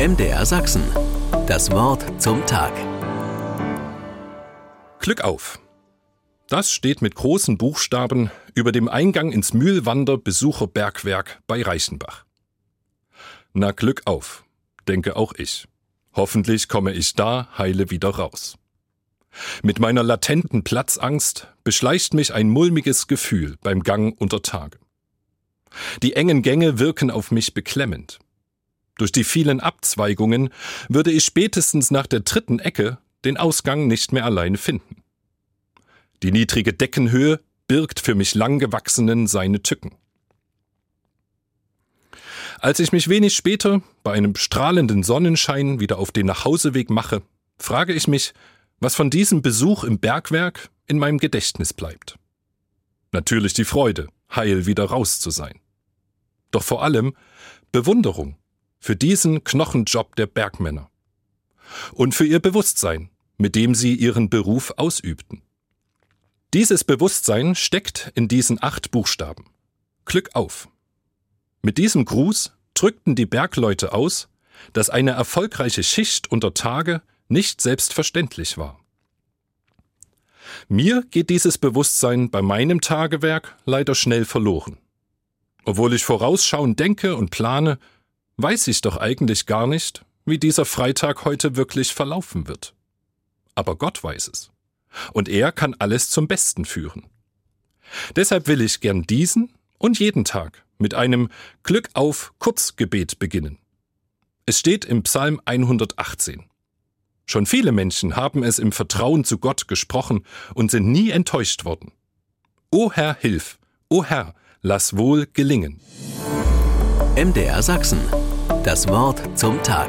MDR Sachsen. Das Wort zum Tag. Glück auf. Das steht mit großen Buchstaben über dem Eingang ins Mühlwander Besucherbergwerk bei Reichenbach. Na Glück auf, denke auch ich. Hoffentlich komme ich da heile wieder raus. Mit meiner latenten Platzangst beschleicht mich ein mulmiges Gefühl beim Gang unter Tage. Die engen Gänge wirken auf mich beklemmend. Durch die vielen Abzweigungen würde ich spätestens nach der dritten Ecke den Ausgang nicht mehr allein finden. Die niedrige Deckenhöhe birgt für mich langgewachsenen seine Tücken. Als ich mich wenig später bei einem strahlenden Sonnenschein wieder auf den Nachhauseweg mache, frage ich mich, was von diesem Besuch im Bergwerk in meinem Gedächtnis bleibt. Natürlich die Freude, heil wieder raus zu sein. Doch vor allem Bewunderung für diesen Knochenjob der Bergmänner und für ihr Bewusstsein, mit dem sie ihren Beruf ausübten. Dieses Bewusstsein steckt in diesen acht Buchstaben. Glück auf. Mit diesem Gruß drückten die Bergleute aus, dass eine erfolgreiche Schicht unter Tage nicht selbstverständlich war. Mir geht dieses Bewusstsein bei meinem Tagewerk leider schnell verloren. Obwohl ich vorausschauend denke und plane, weiß ich doch eigentlich gar nicht, wie dieser Freitag heute wirklich verlaufen wird. Aber Gott weiß es. Und er kann alles zum Besten führen. Deshalb will ich gern diesen und jeden Tag mit einem Glück auf Kurzgebet beginnen. Es steht im Psalm 118. Schon viele Menschen haben es im Vertrauen zu Gott gesprochen und sind nie enttäuscht worden. O Herr, hilf! O Herr, lass wohl gelingen. MDR Sachsen. Das Wort zum Tag.